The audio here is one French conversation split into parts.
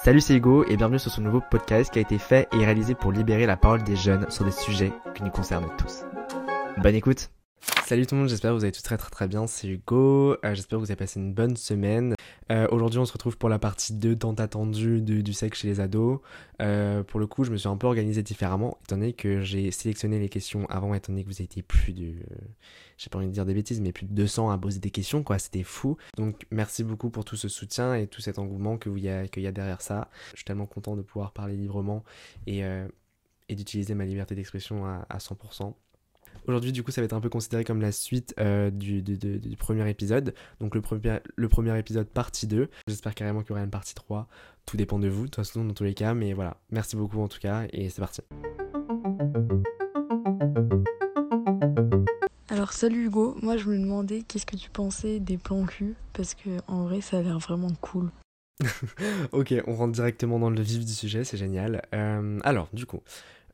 Salut c'est Hugo et bienvenue sur ce nouveau podcast qui a été fait et réalisé pour libérer la parole des jeunes sur des sujets qui nous concernent tous. Bonne écoute Salut tout le monde, j'espère que vous allez tous très très très bien, c'est Hugo, euh, j'espère que vous avez passé une bonne semaine. Euh, Aujourd'hui on se retrouve pour la partie 2 tant attendue du sexe chez les ados. Euh, pour le coup je me suis un peu organisé différemment, étant donné que j'ai sélectionné les questions avant, étant donné que vous étiez plus de... j'ai pas envie de dire des bêtises, mais plus de 200 à poser des questions, quoi, c'était fou. Donc merci beaucoup pour tout ce soutien et tout cet engouement qu'il y, a, derrière ça. Je suis tellement content de pouvoir parler librement et, euh, d'utiliser ma liberté d'expression à, à 100%. Aujourd'hui, du coup, ça va être un peu considéré comme la suite euh, du, du, du, du, premier épisode. Donc, le premier, le premier épisode, partie 2. J'espère carrément qu'il y aura une partie 3. Tout dépend de vous, de toute façon, dans tous les cas. Mais voilà, merci beaucoup en tout cas, et c'est parti. Alors, salut Hugo. Moi, je me demandais qu'est-ce que tu pensais des plans cul? Parce que, en vrai, ça a l'air vraiment cool. ok, on rentre directement dans le vif du sujet, c'est génial. Euh, alors, du coup,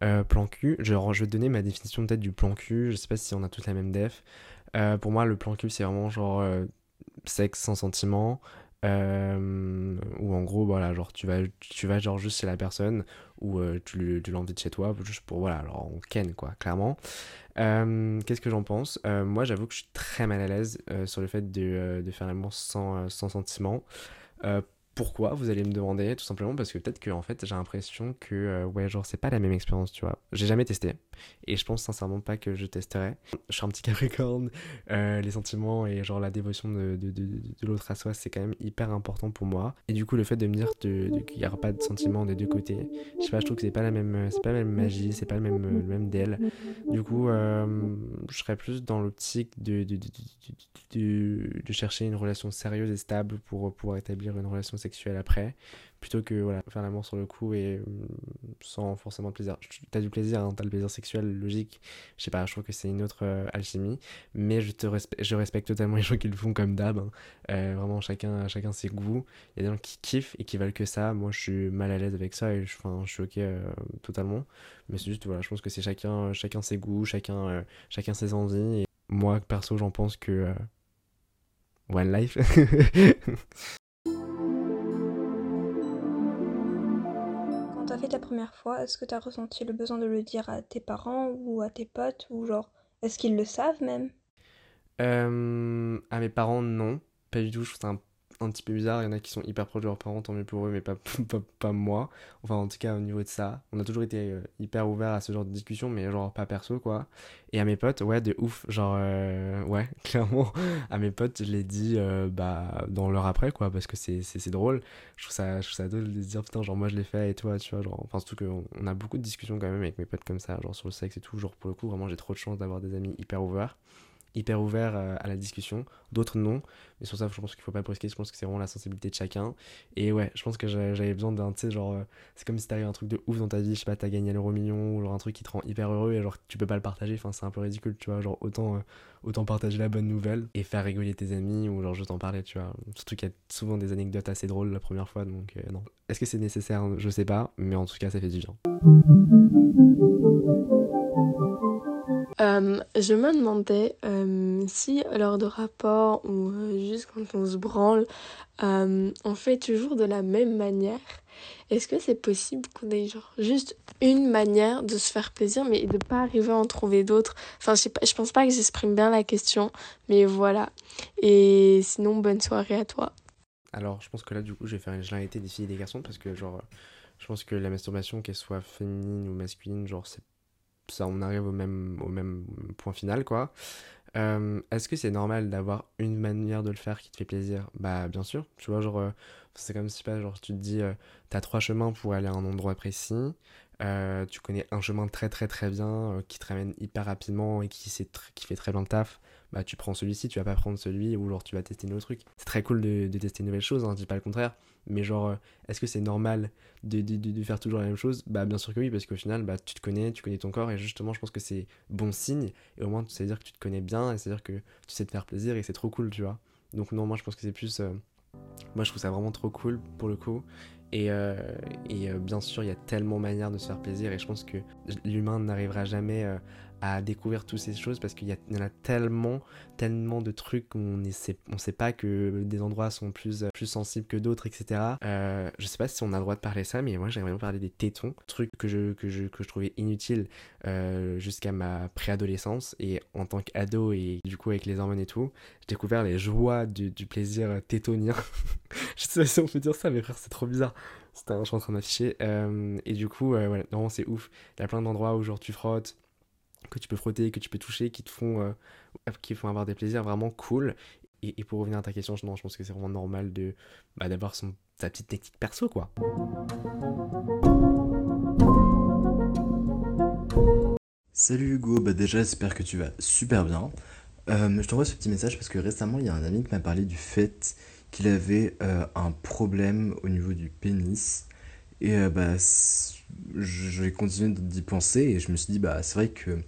euh, plan genre, je vais te donner ma définition peut-être du plan cul, je sais pas si on a tous la même def. Euh, pour moi, le plan cul, c'est vraiment genre euh, sexe sans sentiment, ou en gros, voilà, genre tu vas, tu vas genre juste chez la personne, ou tu, tu l'invites chez toi, juste pour, voilà, alors on ken quoi, clairement. Qu'est-ce que j'en pense? Moi, j'avoue que je suis très mal à l'aise sur le fait de, de faire l'amour sans, sans sentiment. Pourquoi Vous allez me demander, tout simplement parce que peut-être que en fait j'ai l'impression que euh, ouais genre c'est pas la même expérience, tu vois. J'ai jamais testé et je pense sincèrement pas que je testerai. Je suis un petit capricorne, euh, les sentiments et genre la dévotion de, de, de, l'autre à soi c'est quand même hyper important pour moi. Et du coup le fait de me dire qu'il n'y aura pas de sentiments des deux côtés, je sais pas, je trouve que c'est pas la même, c'est pas la même magie, c'est pas le même, le même. Du coup euh, je serais plus dans l'optique de, de, chercher une relation sérieuse et stable pour pouvoir établir une relation sexuelle sexuel après, plutôt que voilà, faire l'amour sur le coup et sans forcément de plaisir. T'as du plaisir, hein, t'as le plaisir sexuel, logique, je sais pas, je trouve que c'est une autre euh, alchimie, mais je, te respe je respecte totalement les gens qui le font comme d'hab, hein. euh, vraiment chacun, chacun ses goûts, il y a des gens qui kiffent et qui veulent que ça, moi je suis mal à l'aise avec ça et je, suis ok euh, totalement, mais c'est juste, voilà, je pense que c'est chacun, chacun ses goûts, chacun, chacun ses envies, et moi perso j'en pense que... One life. fait ta première fois, est-ce que t'as ressenti le besoin de le dire à tes parents ou à tes potes ou genre est-ce qu'ils le savent même? Euh, À mes parents non, pas du tout. Je trouve ça un un petit peu bizarre. Il y en a qui sont hyper proches de leurs parents, tant mieux pour eux, mais pas, pas, moi. Enfin, en tout cas, au niveau de ça, on a toujours été euh, hyper ouvert à ce genre de discussion, mais genre pas perso, quoi. Et à mes potes, ouais, de ouf. Genre, euh, ouais, clairement, à mes potes, je l'ai dit euh, bah, dans l'heure après, quoi, parce que c'est drôle. Je trouve, ça, je trouve ça drôle de se dire, putain, genre, moi je l'ai fait et toi, tu vois, genre, enfin, surtout qu'on on a beaucoup de discussions quand même avec mes potes comme ça, genre sur le sexe et tout. Genre, pour le coup, vraiment, j'ai trop de chance d'avoir des amis hyper ouverts hyper ouvert euh, à la discussion, d'autres non. Mais sur ça, je pense qu'il faut pas brusquer, je pense que c'est vraiment la sensibilité de chacun. Et ouais, je pense que j'avais besoin d'un, tu sais, genre, euh, c'est comme si t'arrives un truc de ouf dans ta vie, je sais pas, t'as gagné l'euro million, ou genre un truc qui te rend hyper heureux, et genre tu peux pas le partager, enfin c'est un peu ridicule, tu vois, genre autant, euh, autant partager la bonne nouvelle et faire rigoler tes amis, ou genre juste en parler, tu vois. Surtout qu'il y a souvent des anecdotes assez drôles la première fois, donc non. Est-ce que c'est nécessaire? Je sais pas, mais en tout cas, ça fait du bien. Euh, je me demandais euh, si lors de rapport ou euh, juste quand on se branle, on fait toujours de la même manière. Est-ce que c'est possible qu'on ait genre juste une manière de se faire plaisir mais de pas arriver à en trouver d'autres? Enfin, je sais pas, je pense pas que j'exprime bien la question, mais voilà. Et sinon, bonne soirée à toi. Alors, je pense que là, du coup, je vais faire une généralité des filles et des garçons parce que, genre, je pense que la masturbation, qu'elle soit féminine ou masculine, genre, c'est ça on arrive au même, au même point final quoi. Euh, Est-ce que c'est normal d'avoir une manière de le faire qui te fait plaisir? Bah bien sûr, tu vois genre euh, c'est comme si pas genre tu te dis euh, t'as trois chemins pour aller à un endroit précis, tu connais un chemin très très très bien qui te ramène hyper rapidement et qui, qui fait très bien le taf, bah tu prends celui-ci, tu vas pas prendre celui ou genre tu vas tester autre truc. C'est très cool de, de, tester une nouvelle chose, hein, je dis pas le contraire, mais genre, euh, est-ce que c'est normal de, de, de, faire toujours la même chose? Bah bien sûr que oui, parce qu'au final, bah tu te connais, tu connais ton corps, et justement, je pense que c'est bon signe, et au moins, ça veut dire que tu te connais bien, et c'est à dire que tu sais te faire plaisir, et c'est trop cool, tu vois. Donc non, moi je pense que c'est plus... Euh... Moi je trouve ça vraiment trop cool, pour le coup, et, euh, bien sûr, il y a tellement de manières de se faire plaisir et je pense que l'humain n'arrivera jamais à découvrir toutes ces choses parce qu'il y, en a tellement, tellement de trucs qu'on ne sait, pas que des endroits sont plus, plus sensibles que d'autres, etc. Euh, je sais pas si on a le droit de parler ça, mais moi j'aimerais bien parler des tétons, truc que je, que je, que je trouvais inutile euh, jusqu'à ma préadolescence et en tant qu'ado et du coup avec les hormones et tout, j'ai découvert les joies du, plaisir tétonien. je sais pas si on peut dire ça, mais frère, c'est trop bizarre. C'était un, je suis en train d'afficher. Euh, et du coup, voilà, non, c'est ouf. Il y a plein d'endroits où genre tu frottes que tu peux frotter, que tu peux toucher, qui te font, euh, qui font avoir des plaisirs vraiment cool. Et, pour revenir à ta question, non, je pense que c'est vraiment normal de bah, d'avoir son sa petite technique perso, quoi. Salut Hugo, bah déjà j'espère que tu vas super bien. Euh, je t'envoie ce petit message parce que récemment il y a un ami qui m'a parlé du fait qu'il avait euh, un problème au niveau du pénis. Et bah, j'ai continué d'y penser et je me suis dit, bah, c'est vrai que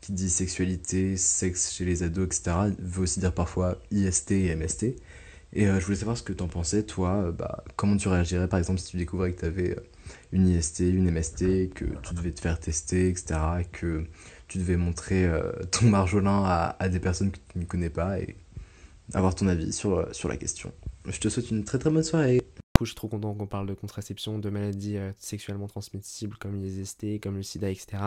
qui dit sexualité, sexe chez les ados, etc., veut aussi dire parfois IST et MST. Et euh, je voulais savoir ce que tu en pensais, toi, euh, bah, comment tu réagirais par exemple si tu découvrais que tu avais euh, une IST, une MST, que tu devais te faire tester, etc., et que tu devais montrer ton marjolin à, à, des personnes que tu ne connais pas et avoir ton avis sur, sur la question. Je te souhaite une très très bonne soirée je suis trop content qu'on parle de contraception, de maladies euh, sexuellement transmissibles comme les ST, comme le sida, etc.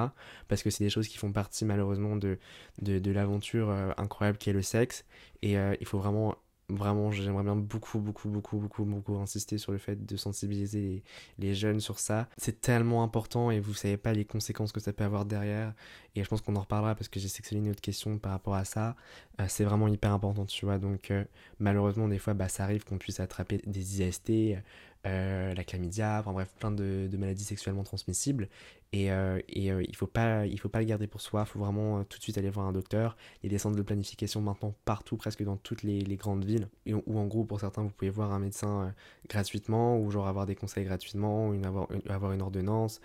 Parce que c'est des choses qui font partie malheureusement de, de, l'aventure euh, incroyable qui est le sexe. Et euh, il faut vraiment vraiment, j'aimerais bien beaucoup, beaucoup, beaucoup, beaucoup, beaucoup insister sur le fait de sensibiliser les, jeunes sur ça. C'est tellement important et vous savez pas les conséquences que ça peut avoir derrière. Et je pense qu'on en reparlera parce que j'ai sélectionné une autre question par rapport à ça. Euh, c'est vraiment hyper important, tu vois. Donc, euh, malheureusement, des fois, bah, ça arrive qu'on puisse attraper des IST, euh, la chlamydia, enfin bref, plein de, maladies sexuellement transmissibles. Et, euh, et euh, il faut pas faut pas le garder pour soi, il faut vraiment tout de suite aller voir un docteur. Il y a des centres de planification maintenant partout, presque dans toutes les, grandes villes, où en gros pour certains vous pouvez voir un médecin gratuitement, ou genre avoir des conseils gratuitement, ou avoir, avoir une ordonnance,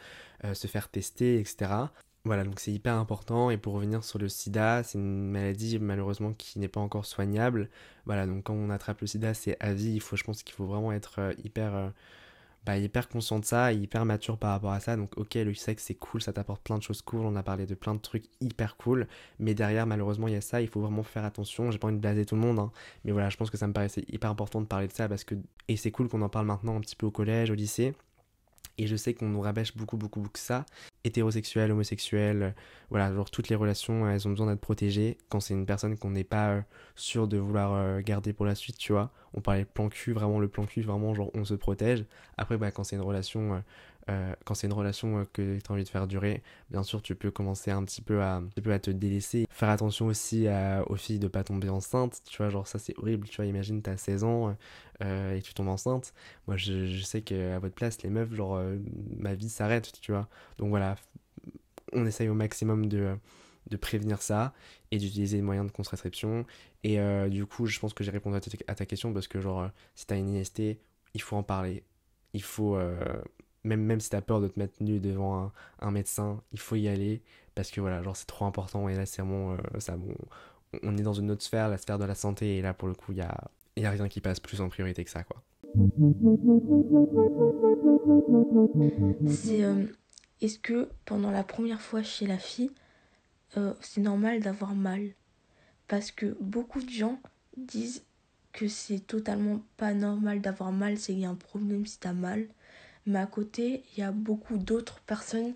se faire tester, etc. Voilà, donc c'est hyper important. Et pour revenir sur le sida, c'est une maladie malheureusement qui n'est pas encore soignable. Voilà, donc quand on attrape le sida, c'est à vie. Je pense qu'il faut vraiment être euh, hyper, euh, bah, hyper conscient de ça, hyper mature par rapport à ça. Donc, ok, le sexe c'est cool, ça t'apporte plein de choses cool. On a parlé de plein de trucs hyper cool. Mais derrière, malheureusement, il y a ça. Il faut vraiment faire attention. J'ai pas envie de blaser tout le monde, hein. mais voilà, je pense que ça me paraissait hyper important de parler de ça parce que. Et c'est cool qu'on en parle maintenant un petit peu au collège, au lycée. Et je sais qu'on nous rabâche beaucoup, beaucoup, beaucoup ça. Hétérosexuel, homosexuel, euh, voilà, genre toutes les relations, elles ont besoin d'être protégées quand c'est une personne qu'on n'est pas euh, sûr de vouloir euh, garder pour la suite, tu vois. On parlait plan cul, vraiment le plan cul, vraiment genre on se protège. Après, bah, quand c'est une relation euh, quand c'est une relation euh, que tu as envie de faire durer, bien sûr, tu peux commencer un petit peu à, un à te délaisser. Faire attention aussi aux filles de pas tomber enceinte, tu vois, genre ça c'est horrible, tu vois, imagine t'as 16 ans euh, et tu tombes enceinte. Moi je, je sais qu'à votre place, les meufs, genre ma vie s'arrête, tu vois. Donc voilà, on essaye au maximum de prévenir ça et d'utiliser les moyens de contraception. Et du coup, je pense que j'ai répondu à ta, à ta, question parce que, genre, si t'as une IST, il faut en parler. Il faut même, même si t'as peur de te mettre nu devant un, médecin, il faut y aller parce que voilà, genre c'est trop important et là c'est vraiment euh, ça. Bon, on est dans une autre sphère, la sphère de la santé et là pour le coup il y a, y a rien qui passe plus en priorité que ça quoi. C'est euh, est-ce que pendant la première fois chez la fille, euh, c'est normal d'avoir mal? Parce que beaucoup de gens disent que c'est totalement pas normal d'avoir mal, c'est qu'il y a un problème si t'as mal. Mais à côté, il y a beaucoup d'autres personnes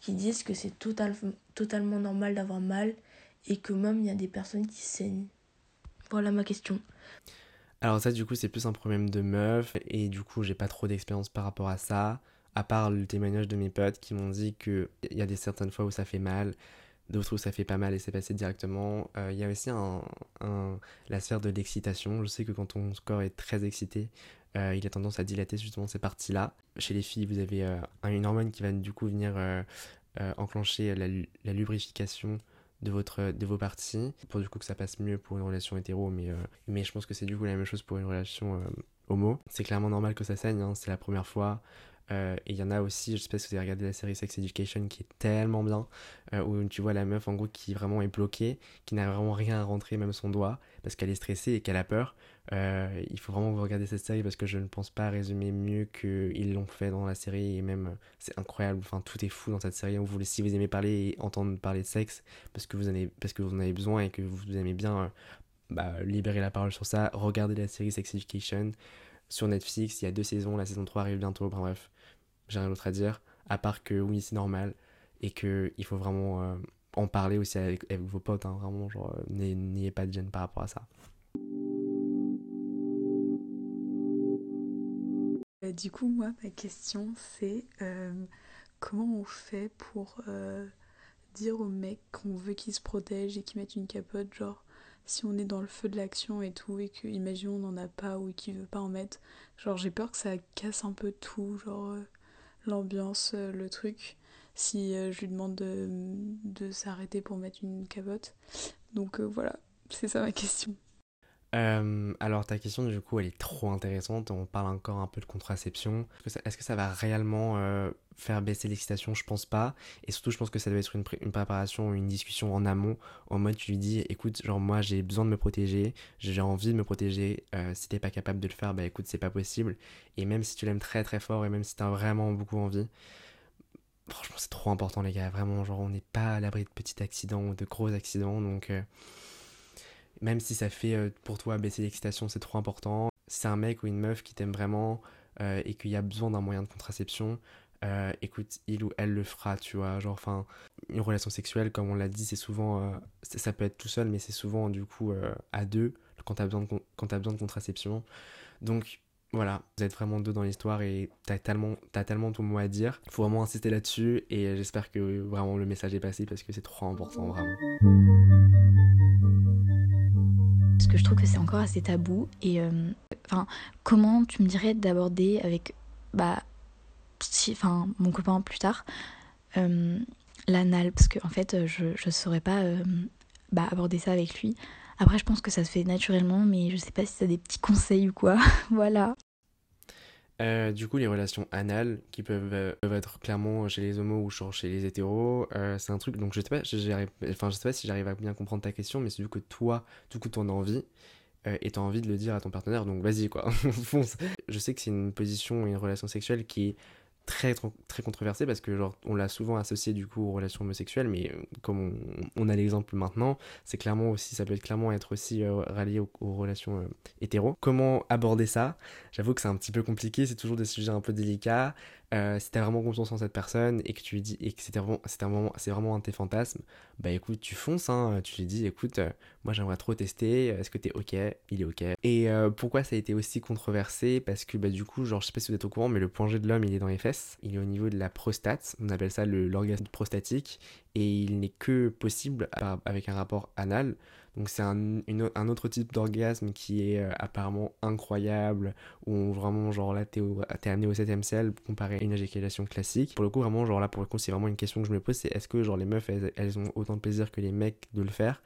qui disent que c'est total, totalement normal d'avoir mal et que même il y a des personnes qui saignent. Voilà ma question. Alors ça du coup c'est plus un problème de meuf et du coup j'ai pas trop d'expérience par rapport à ça, à part le témoignage de mes potes qui m'ont dit qu'il y a des certaines fois où ça fait mal, d'autres où ça fait pas mal et c'est passé directement. Euh, il y a aussi la sphère de l'excitation. Je sais que quand ton corps est très excité, euh, il a tendance à dilater justement ces parties-là. Chez les filles, vous avez euh, une hormone qui va du coup venir enclencher la, lubrification de, votre, de vos parties pour du coup que ça passe mieux pour une relation hétéro mais, mais je pense que c'est du coup la même chose pour une relation homo. C'est clairement normal que ça saigne, hein, c'est la première fois. Euh, et il y en a aussi, je sais pas si vous avez regardé la série Sex Education qui est tellement bien, euh, où tu vois la meuf en gros qui vraiment est bloquée, qui n'a vraiment rien à rentrer, même son doigt, parce qu'elle est stressée et qu'elle a peur. Euh, il faut vraiment que vous regardez cette série parce que je ne pense pas résumer mieux qu'ils l'ont fait dans la série et même c'est incroyable, enfin tout est fou dans cette série. Vous, si vous aimez parler et entendre parler de sexe parce que vous, en avez, parce que vous en avez besoin et que vous aimez bien bah, libérer la parole sur ça, regardez la série Sex Education sur Netflix, il y a deux saisons, la saison 3 arrive bientôt, bref j'ai rien d'autre à dire, à part que oui, c'est normal et qu'il faut vraiment euh, en parler aussi avec, vos potes, hein, vraiment, genre, euh, n'ayez pas de gêne par rapport à ça. Euh, du coup, moi, ma question, c'est comment on fait pour dire aux mecs qu'on veut qu'ils se protègent et qu'ils mettent une capote, genre si on est dans le feu de l'action et tout et que imaginons on n'en a pas ou qu'il veut pas en mettre genre j'ai peur que ça casse un peu tout genre l'ambiance, euh, le truc, si euh, je lui demande de, s'arrêter pour mettre une capote. Donc euh, voilà, c'est ça ma question. Alors ta question du coup elle est trop intéressante, on parle encore un peu de contraception. Est-ce que ça, va réellement faire baisser l'excitation? Je pense pas. Et surtout je pense que ça doit être une, préparation, une discussion en amont, en mode tu lui dis écoute genre moi j'ai besoin de me protéger, j'ai envie de me protéger, si t'es pas capable de le faire bah écoute c'est pas possible. Et même si tu l'aimes très très fort et même si t'as vraiment beaucoup envie, franchement c'est trop important les gars, vraiment genre on n'est pas à l'abri de petits accidents ou de gros accidents donc même si ça fait euh, pour toi baisser l'excitation, c'est trop important. C'est un mec ou une meuf qui t'aime vraiment euh, et qu'il y a besoin d'un moyen de contraception, euh, écoute, il ou elle le fera, tu vois. Genre, enfin, une relation sexuelle, comme on l'a dit, c'est souvent. ça peut être tout seul, mais c'est souvent du coup à deux quand t'as besoin, de, as besoin de contraception. Donc, voilà, vous êtes vraiment deux dans l'histoire et t'as tellement, as tellement ton mot à dire. Faut vraiment insister là-dessus et j'espère que vraiment le message est passé parce que c'est trop important, vraiment parce que je trouve que c'est encore assez tabou. Et euh, enfin, comment tu me dirais d'aborder avec bah, mon copain plus tard euh, l'anal? Parce qu'en en fait, je ne saurais pas euh, bah, aborder ça avec lui. Après, je pense que ça se fait naturellement, mais je sais pas si tu as des petits conseils ou quoi. voilà. Euh, du coup, les relations anales qui peuvent, euh, être clairement chez les homos ou chez les hétéros, euh, c'est un truc. Donc, je sais pas, si j'arrive à bien comprendre ta question, mais c'est du que toi, du coup, t'en as envie et t'as envie de le dire à ton partenaire, donc vas-y quoi, fonce. Je sais que c'est une position une relation sexuelle qui est très très controversé parce que genre on l'a souvent associé du coup aux relations homosexuelles mais euh, comme on, a l'exemple maintenant c'est clairement aussi ça peut être clairement être aussi euh, rallié aux, relations euh, hétéro comment aborder ça? J'avoue que c'est un petit peu compliqué c'est toujours des sujets un peu délicats euh, si t'as vraiment confiance en cette personne et que tu lui dis et que c'était vraiment, c'est vraiment un de tes fantasmes, bah écoute, tu fonces, hein, tu lui dis, écoute, euh, moi j'aimerais trop tester, est-ce que t'es ok? Il est ok. Et euh, pourquoi ça a été aussi controversé? Parce que bah du coup, genre, je sais pas si vous êtes au courant, mais le point G de l'homme, il est dans les fesses, il est au niveau de la prostate, on appelle ça l'orgasme prostatique, et il n'est que possible avec un rapport anal. Donc c'est un, autre type d'orgasme qui est euh, apparemment incroyable, où vraiment genre là t'es, amené au 7ème ciel comparé à une éjaculation classique. Pour le coup vraiment genre là pour le coup c'est vraiment une question que je me pose, c'est est-ce que genre les meufs elles, ont autant de plaisir que les mecs de le faire?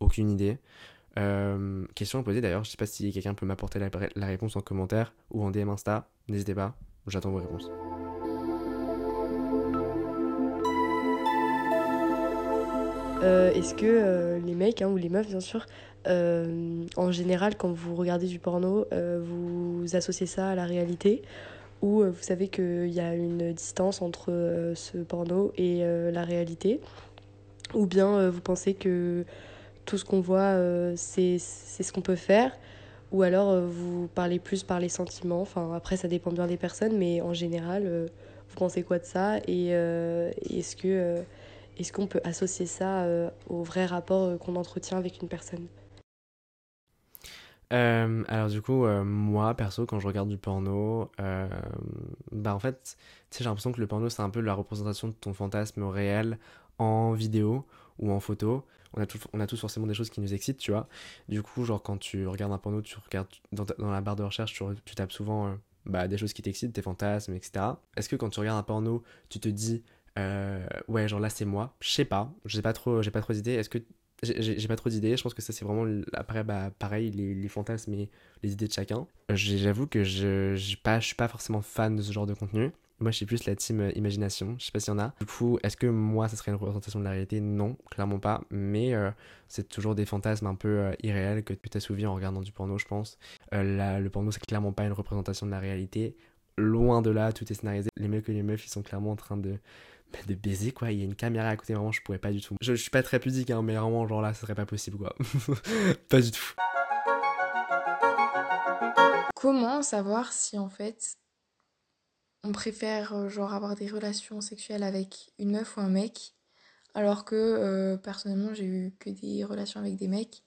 Aucune idée. Euh, question à poser d'ailleurs, je sais pas si quelqu'un peut m'apporter la réponse en commentaire ou en DM Insta, n'hésitez pas, j'attends vos réponses. Est-ce que euh, les mecs, hein, ou les meufs bien sûr, euh, en général quand vous regardez du porno, vous associez ça à la réalité? Ou vous savez qu'il y a une distance entre ce porno et la réalité? Ou bien vous pensez que tout ce qu'on voit, c'est ce qu'on peut faire? Ou alors vous parlez plus par les sentiments, enfin après ça dépend bien des personnes, mais en général, vous pensez quoi de ça? Et est-ce que est-ce qu'on peut associer ça euh, au vrai rapport euh, qu'on entretient avec une personne? Euh, alors du coup, moi perso, quand je regarde du porno, bah en fait, j'ai l'impression que le porno c'est un peu la représentation de ton fantasme réel en vidéo ou en photo. On a, on a tous forcément des choses qui nous excitent, tu vois. Du coup, genre quand tu regardes un porno, tu regardes dans, dans la barre de recherche, tu, tu tapes souvent bah, des choses qui t'excitent, tes fantasmes, etc. Est-ce que quand tu regardes un porno, tu te dis euh, ouais, genre là c'est moi. Je sais pas, j'ai pas trop, j'ai pas trop d'idées. Est-ce que j'ai pas trop d'idées? Je pense que ça, c'est vraiment. Après, bah, pareil, les, fantasmes et les idées de chacun. J'avoue que je, je, pas, je suis pas forcément fan de ce genre de contenu. Moi, je suis plus la team euh, imagination. Je sais pas s'il y en a. Du coup, est-ce que moi, ça serait une représentation de la réalité? Non, clairement pas. Mais euh, c'est toujours des fantasmes un peu euh, irréels que tu t'assouvis en regardant du porno, je pense. le porno, c'est clairement pas une représentation de la réalité. Loin de là, tout est scénarisé. Les mecs et les meufs, ils sont clairement en train de bah, de baiser quoi. Il y a une caméra à côté vraiment je pourrais pas du tout. Je, suis pas très pudique hein, mais vraiment genre là ce serait pas possible quoi. Pas du tout. Comment savoir si en fait on préfère euh, genre avoir des relations sexuelles avec une meuf ou un mec alors que euh, personnellement j'ai eu que des relations avec des mecs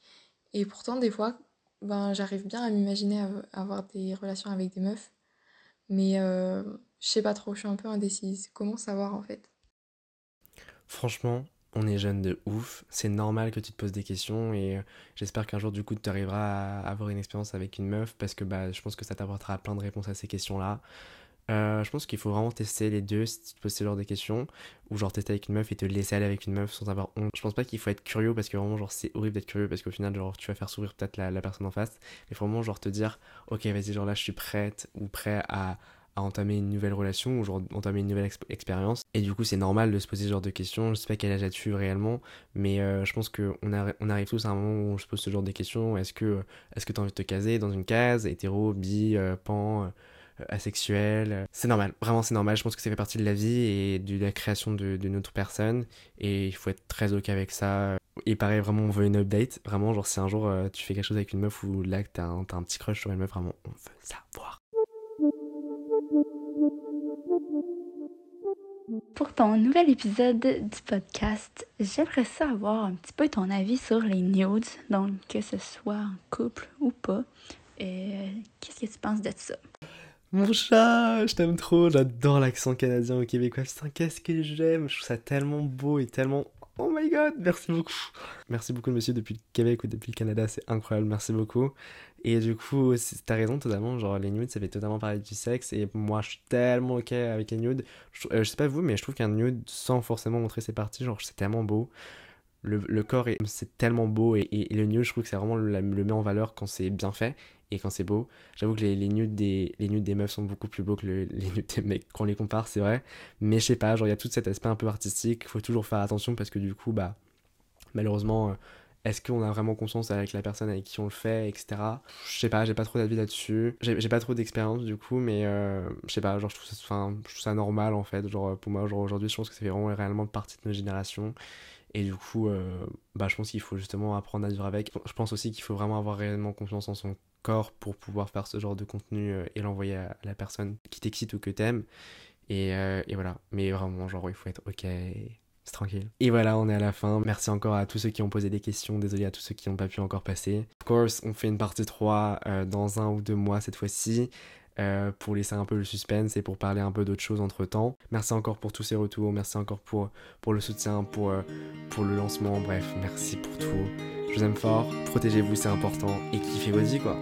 et pourtant des fois ben j'arrive bien à m'imaginer avoir des relations avec des meufs mais euh, je sais pas trop je suis un peu indécise. Comment savoir en fait? Franchement, on est jeune de ouf, c'est normal que tu te poses des questions et j'espère qu'un jour du coup tu arriveras à avoir une expérience avec une meuf parce que bah, je pense que ça t'apportera plein de réponses à ces questions-là. Euh, je pense qu'il faut vraiment tester les deux si tu te poses ce genre de questions, ou genre tester avec une meuf et te laisser aller avec une meuf sans avoir honte. Je pense pas qu'il faut être curieux parce que vraiment, genre, c'est horrible d'être curieux parce qu'au final, genre, tu vas faire sourire peut-être la, personne en face. Mais vraiment, genre, te dire, ok, vas-y, genre là, je suis prête ou prêt à, à entamer une nouvelle relation ou genre entamer une nouvelle expérience. Et du coup, c'est normal de se poser ce genre de questions. Je sais pas quel âge as-tu réellement, mais euh, je pense qu'on on arrive tous à un moment où on se pose ce genre de questions. Est-ce que est-ce que tu as envie de te caser dans une case, hétéro, bi, euh, pan, euh, asexuel C'est normal, vraiment c'est normal. Je pense que ça fait partie de la vie et de la création de, de notre personne. Et il faut être très ok avec ça. Et pareil, vraiment, on veut une update. Vraiment, genre, si un jour tu fais quelque chose avec une meuf ou là t'as un, as un petit crush sur une meuf, vraiment, on veut savoir. Pour ton nouvel épisode du podcast, j'aimerais savoir un petit peu ton avis sur les nudes, donc que ce soit en couple ou pas. Et qu'est-ce que tu penses de ça? Mon chat, je t'aime trop, j'adore l'accent canadien au québécois. Putain, qu'est-ce que j'aime, je trouve ça tellement beau et tellement Oh my god, merci beaucoup. Merci beaucoup, monsieur, depuis le Québec ou depuis le Canada, c'est incroyable, merci beaucoup. Et du coup, t'as raison totalement, genre les nudes, ça fait totalement parler du sexe, et moi je suis tellement ok avec les nudes. Je, euh, sais pas vous, mais je trouve qu'un nude, sans forcément montrer ses parties, genre c'est tellement beau. Le, le corps, c'est tellement beau, et, et, le nude, je trouve que c'est vraiment le, met en valeur quand c'est bien fait et quand c'est beau. J'avoue que les, les, nudes des, les nudes des meufs sont beaucoup plus beaux que les nudes des mecs quand on les compare, c'est vrai. Mais je sais pas, genre il y a tout cet aspect un peu artistique, il faut toujours faire attention parce que du coup, bah, malheureusement, euh, est-ce qu'on a vraiment conscience avec la personne avec qui on le fait, etc. Je sais pas, j'ai pas trop d'avis là-dessus. J'ai pas trop d'expérience du coup, mais euh, je sais pas, genre je trouve, ça, normal en fait. Genre pour moi, aujourd'hui, je pense que fait vraiment réellement partie de nos générations. Et du coup, euh, bah, je pense qu'il faut justement apprendre à vivre avec. Je pense aussi qu'il faut vraiment avoir réellement confiance en son corps pour pouvoir faire ce genre de contenu euh, et l'envoyer à la personne qui t'excite ou que t'aimes. Et, euh, voilà. Mais vraiment, genre, il faut être ok, c'est tranquille. Et voilà, on est à la fin. Merci encore à tous ceux qui ont posé des questions. Désolé à tous ceux qui n'ont pas pu encore passer. Of course, on fait une partie 3 dans un ou deux mois cette fois-ci. Euh, pour laisser un peu le suspense et pour parler un peu d'autres choses entre temps. Merci encore pour tous ces retours, merci encore pour, pour le soutien, pour, euh, pour le lancement, bref, merci pour tout. Je vous aime fort, protégez-vous, c'est important et kiffez votre vie quoi.